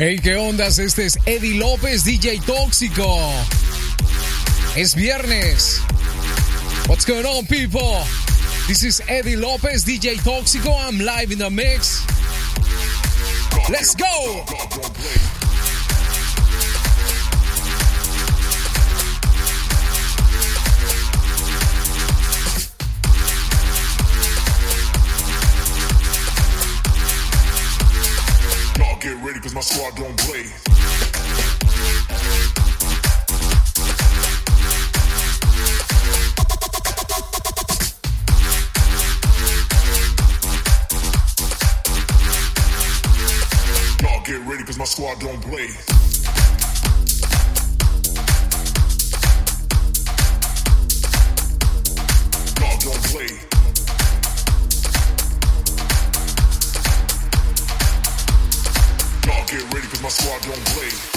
Hey, ¿qué ondas? Este es Eddie López, DJ Tóxico. Es viernes. What's going on, people? This is Eddie López, DJ Tóxico. I'm live in the mix. Let's go! My squad don't play.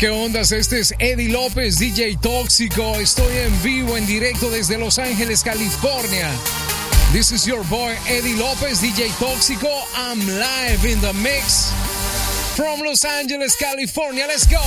¿Qué ondas? Este es Eddie López, DJ Tóxico. Estoy en vivo, en directo desde Los Ángeles, California. This is your boy Eddie López, DJ Tóxico. I'm live in the mix from Los Angeles, California. Let's go.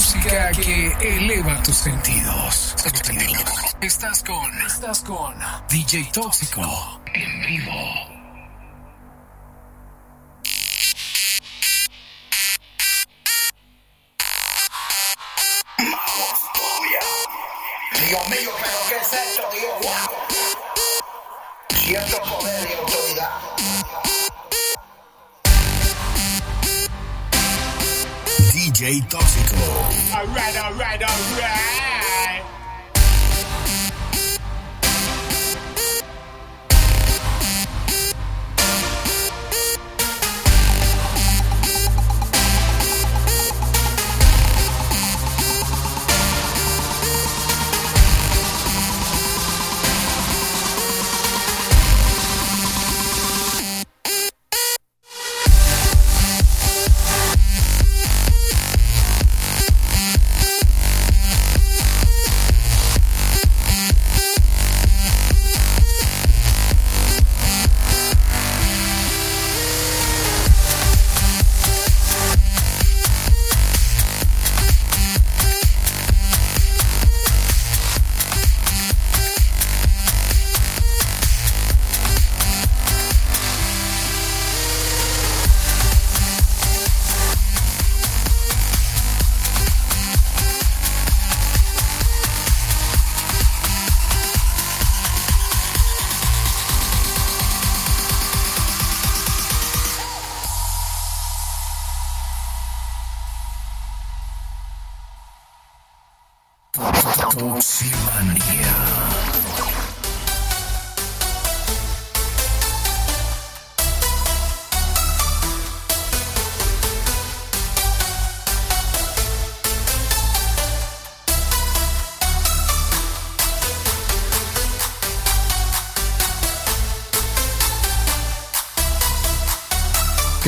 Música que eleva tus sentidos. Estás con, estás con DJ Tóxico en vivo. Dios mío, pero ¿qué es esto, Dios? Wow. Cierto poder y autoridad. DJ Tóxico. Alright, alright, alright.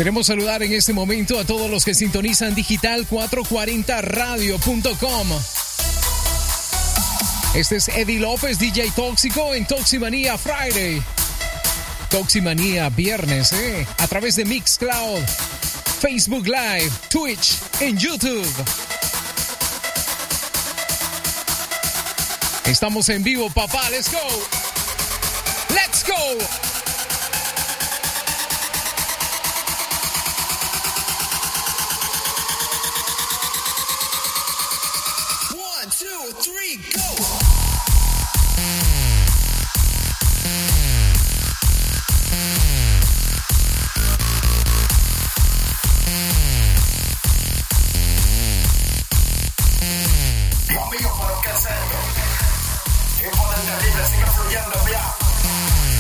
Queremos saludar en este momento a todos los que sintonizan digital440radio.com. Este es Eddie López, DJ Tóxico en Toximanía Friday. Toximanía Viernes, ¿eh? A través de Mixcloud, Facebook Live, Twitch, en YouTube. Estamos en vivo, papá. Let's go. Let's go. Esto? Qué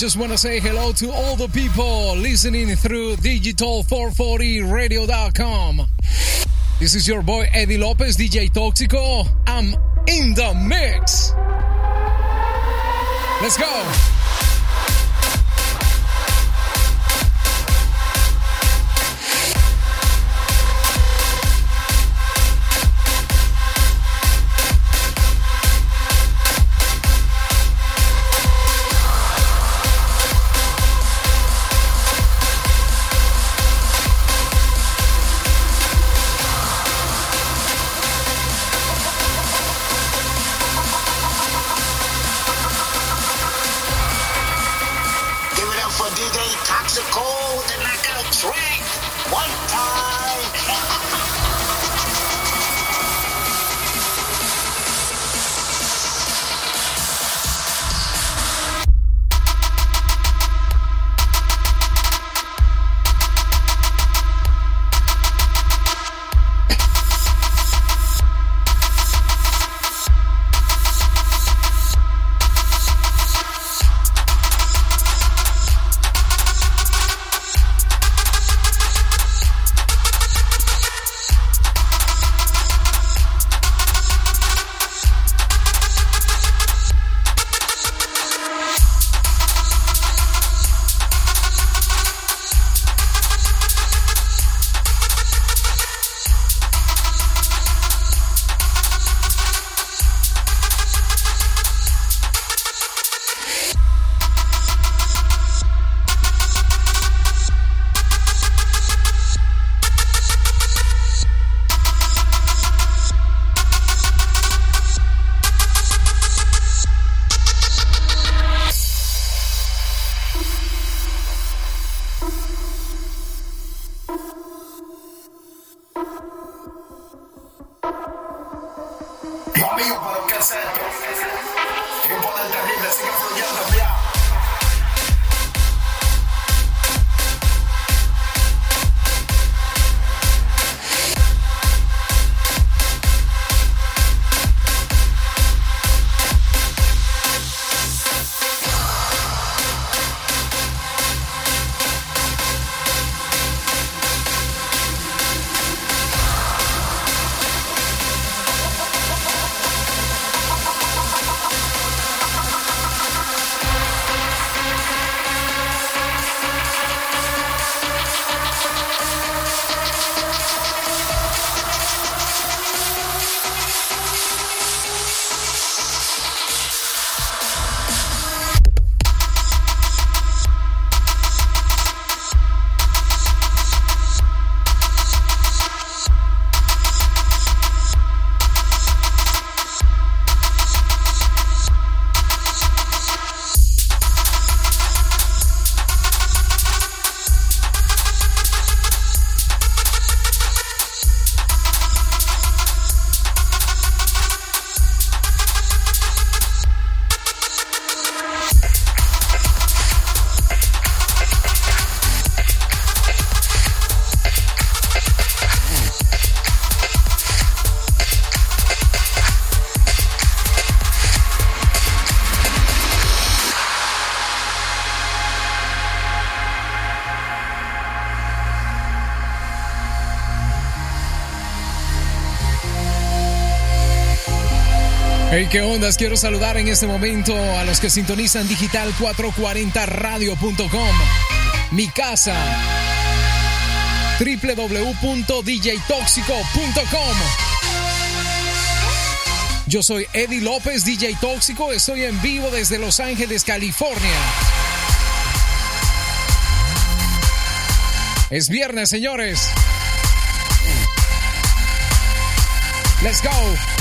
just want to say hello to all the people listening through digital440radio.com. This is your boy Eddie Lopez, DJ Tóxico. I'm in the mix. Let's go. Amigo, pero ¿qué es esto? Tiempo del terrible sigue fluyendo, enviado. ¿Qué ondas? Quiero saludar en este momento a los que sintonizan digital 440radio.com. Mi casa. www.djtoxico.com. Yo soy Eddie López, DJ Tóxico. Estoy en vivo desde Los Ángeles, California. Es viernes, señores. Let's go.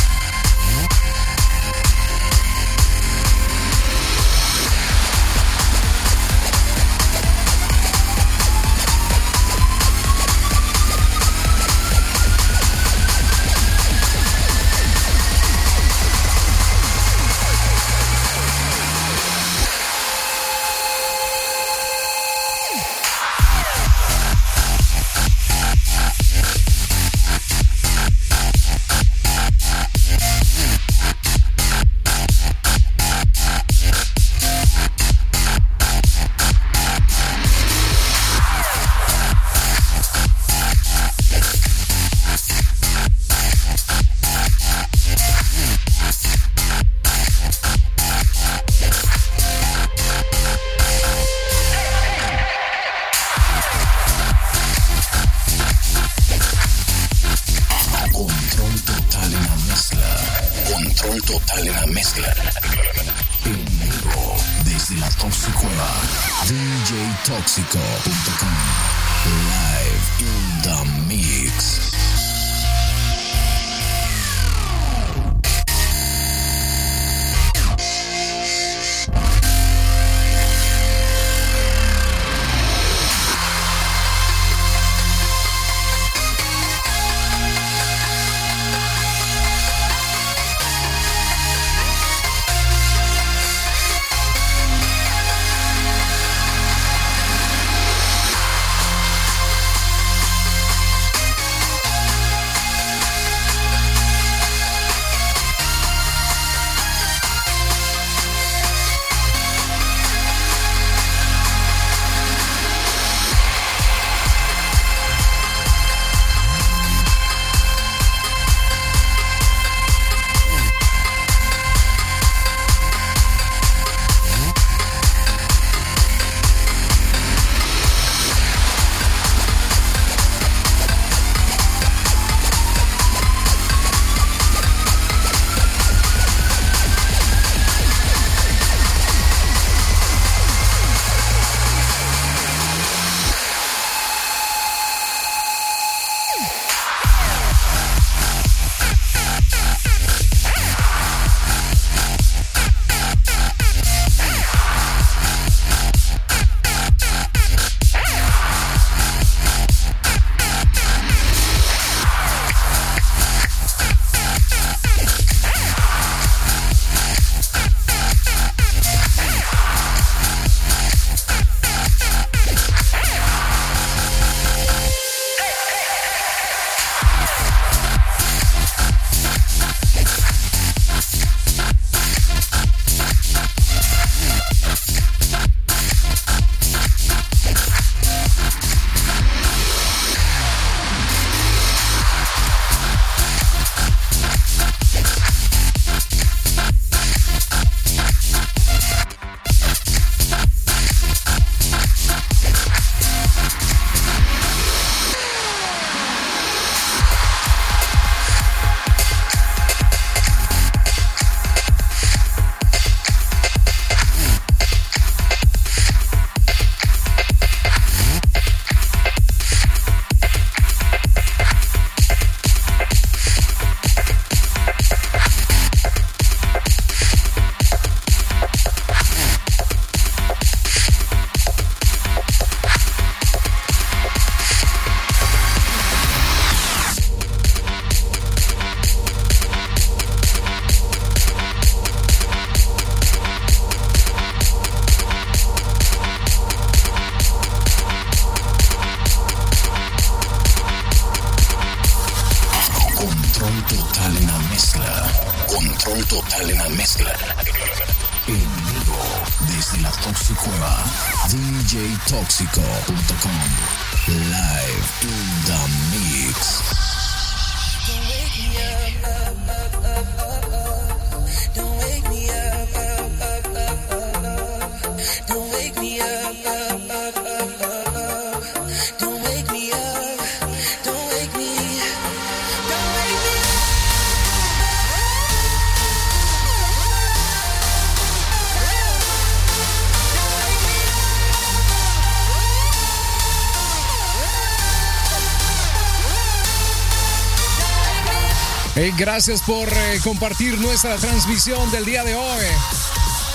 Gracias por eh, compartir nuestra transmisión del día de hoy.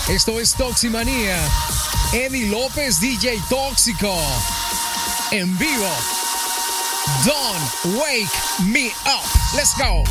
Esto es Toximanía. Eddie López, DJ Tóxico. En vivo. Don't wake me up. Let's go.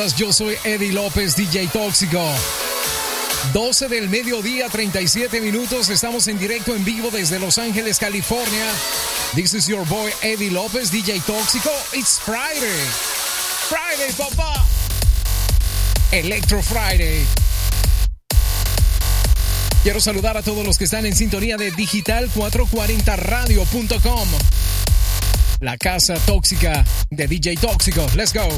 Hey, ¿qué ondas? Yo soy Eddie López, DJ Tóxico. 12 del mediodía, 37 minutos. Estamos en directo en vivo desde Los Ángeles, California. This is your boy Eddie López, DJ Tóxico. It's Friday. Friday, papá. Electro Friday. Quiero saludar a todos los que están en sintonía de digital440radio.com. La casa tóxica de DJ Tóxico. Let's go.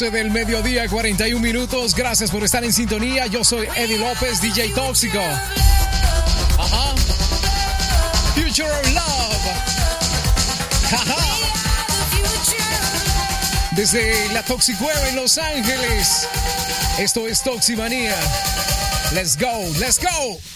12 del mediodía, 41 minutos. Gracias por estar en sintonía. Yo soy Eddie López, DJ Tóxico. Ajá. Future of Love. Ajá. Desde la Toxicueva en Los Ángeles. Esto es Toximanía. Let's go, let's go.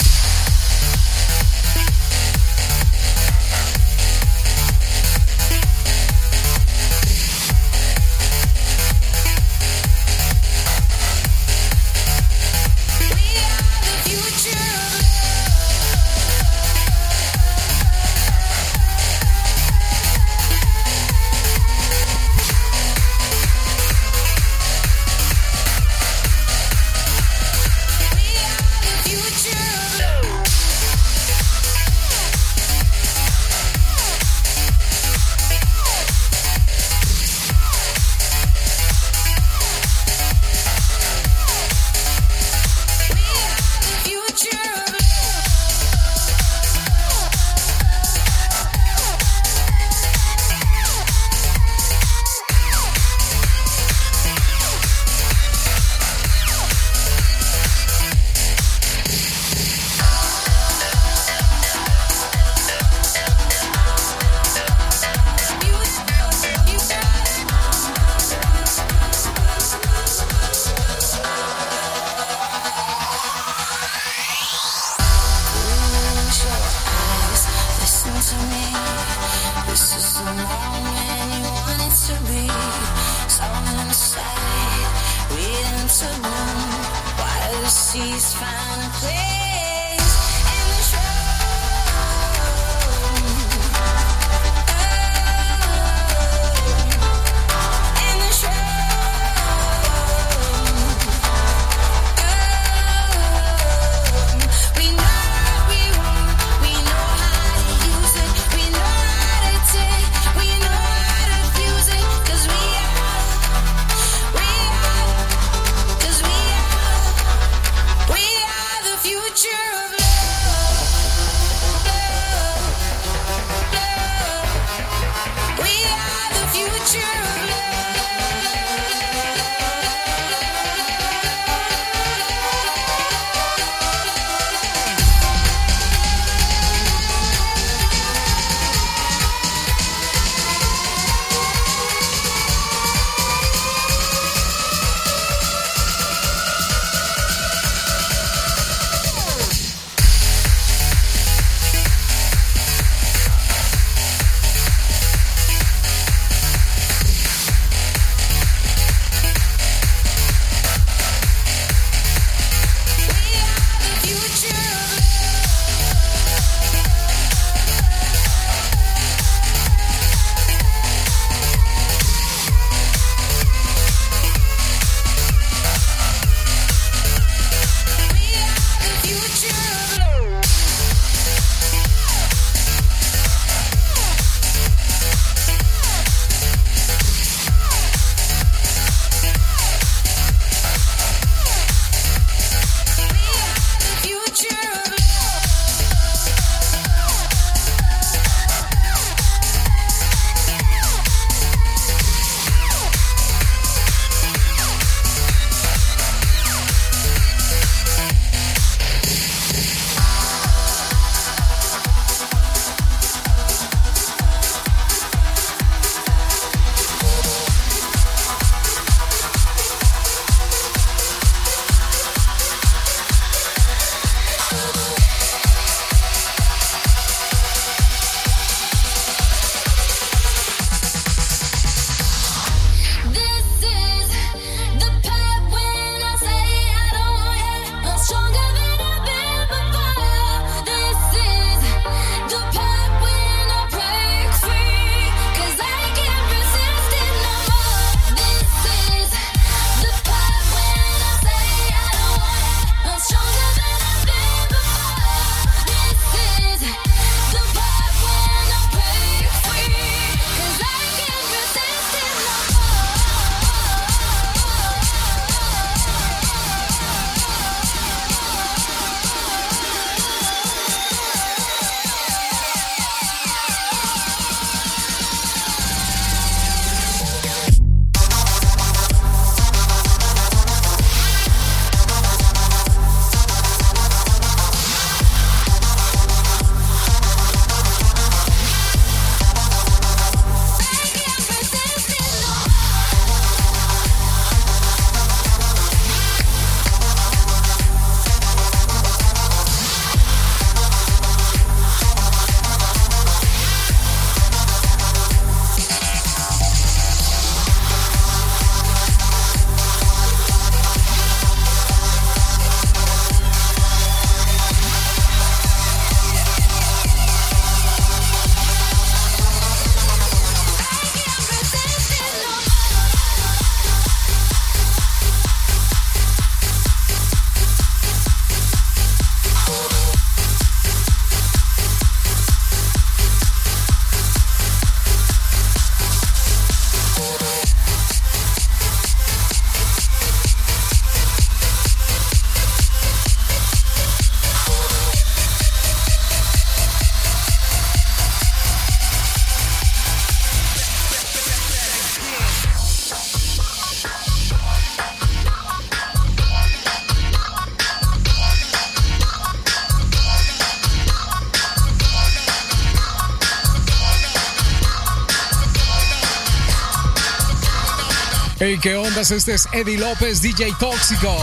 Este es Eddie López, DJ Tóxico.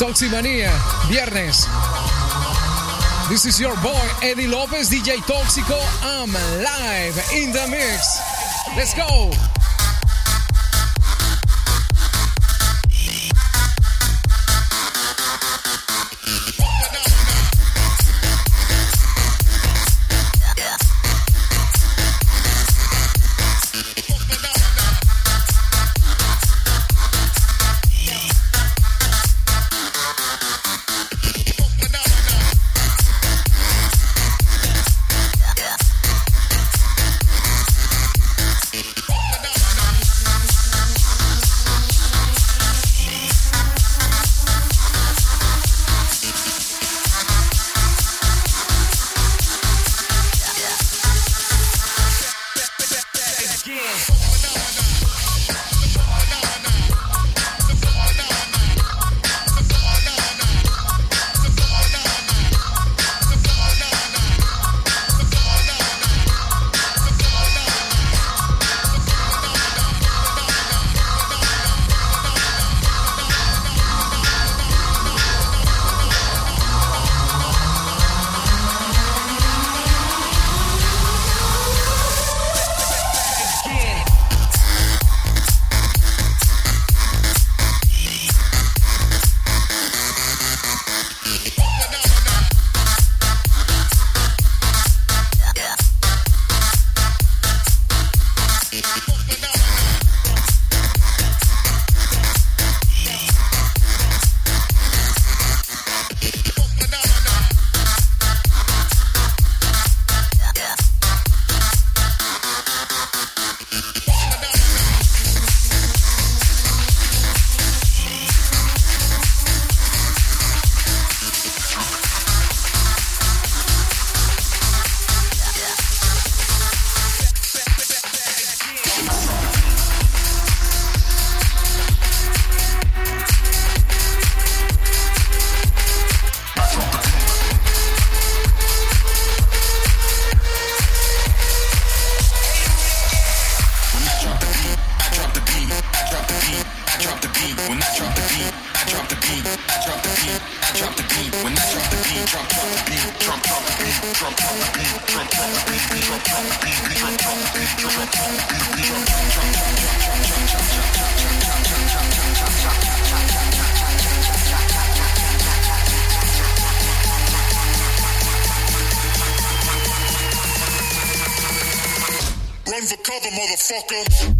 Toximanía, viernes. This is your boy, Eddie López, DJ Tóxico. I'm live in the mix. Let's go. undercover, motherfucker.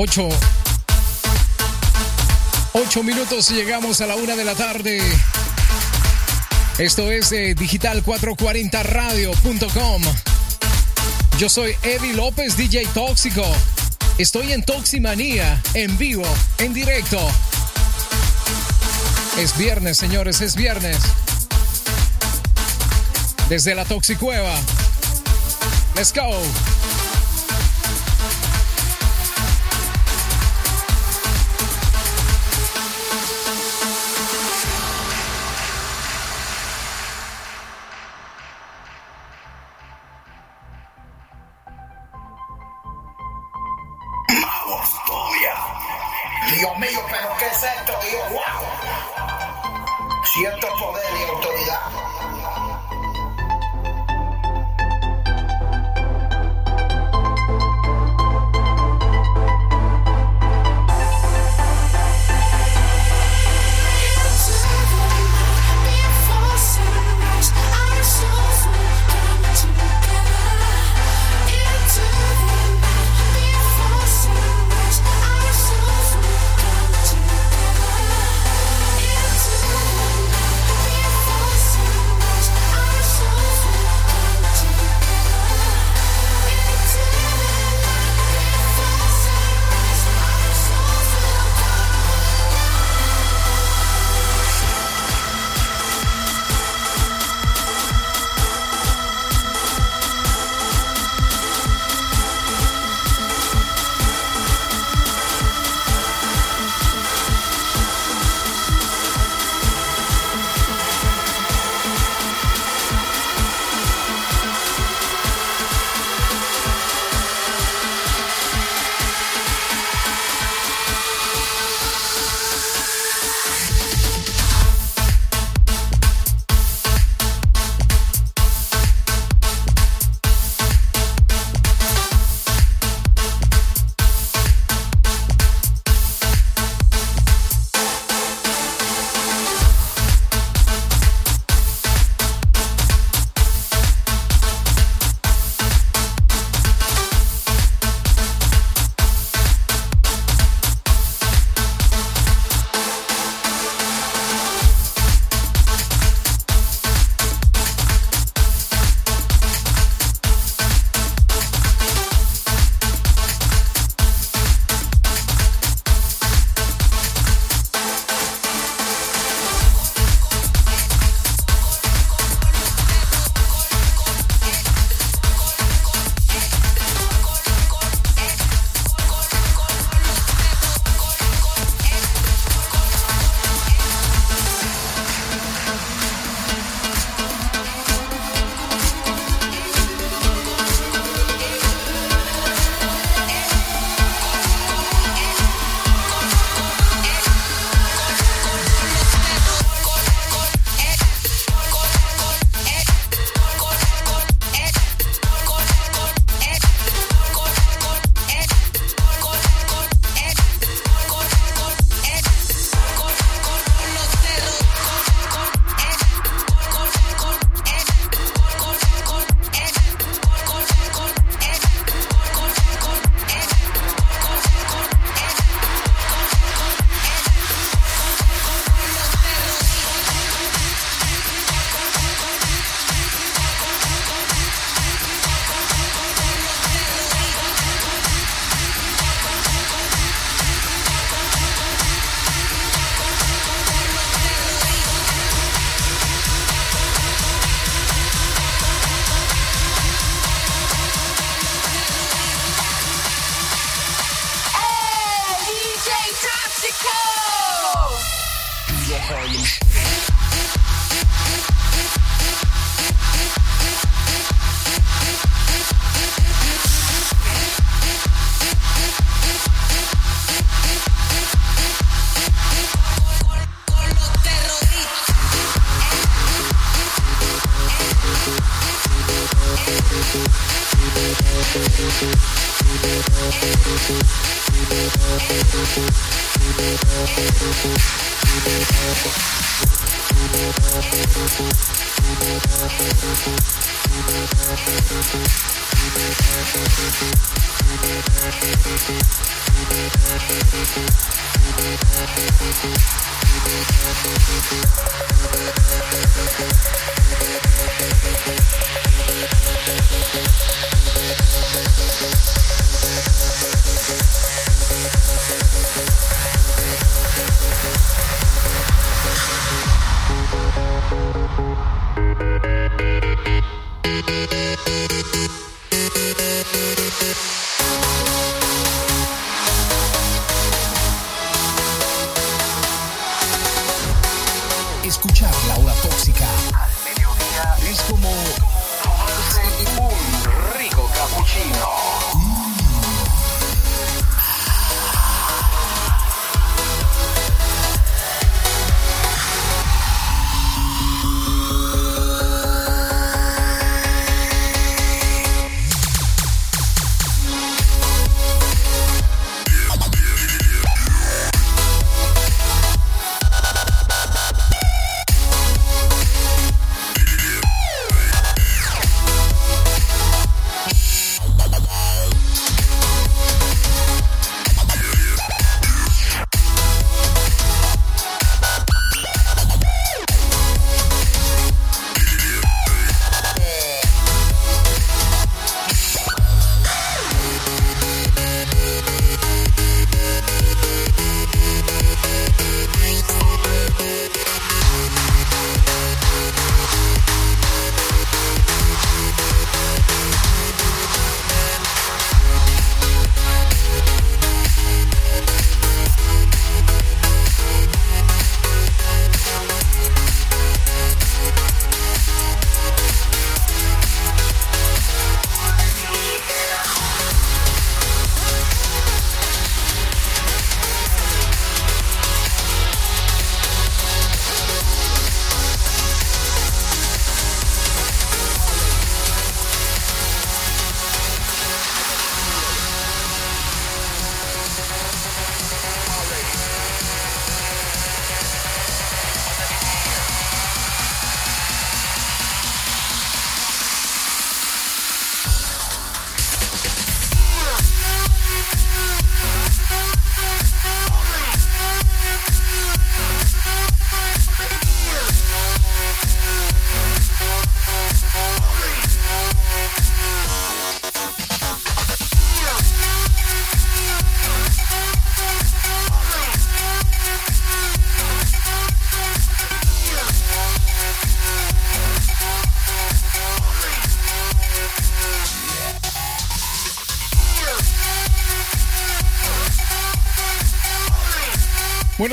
8. 8 minutos y llegamos a la una de la tarde. Esto es eh, digital440radio.com. Yo soy Eddie López, DJ Tóxico. Estoy en Toximanía, en vivo, en directo. Es viernes, señores, es viernes. Desde la Toxicueva. Let's go.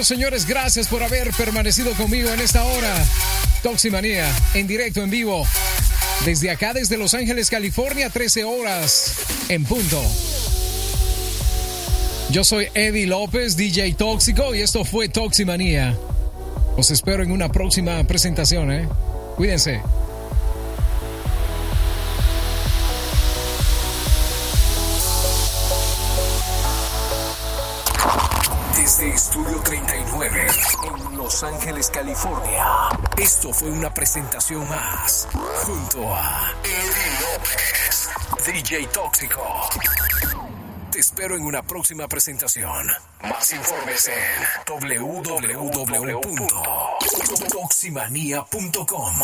Señores, gracias por haber permanecido conmigo en esta hora. Toximanía, en directo, en vivo. Desde acá, desde Los Ángeles, California, 13 horas en punto. Yo soy Eddie López, DJ Tóxico, y esto fue Toximanía. Os espero en una próxima presentación, ¿eh? Cuídense. California. Esto fue una presentación más, junto a Eddie López, DJ Tóxico. Te espero en una próxima presentación. Más informes en www.toximanía.com.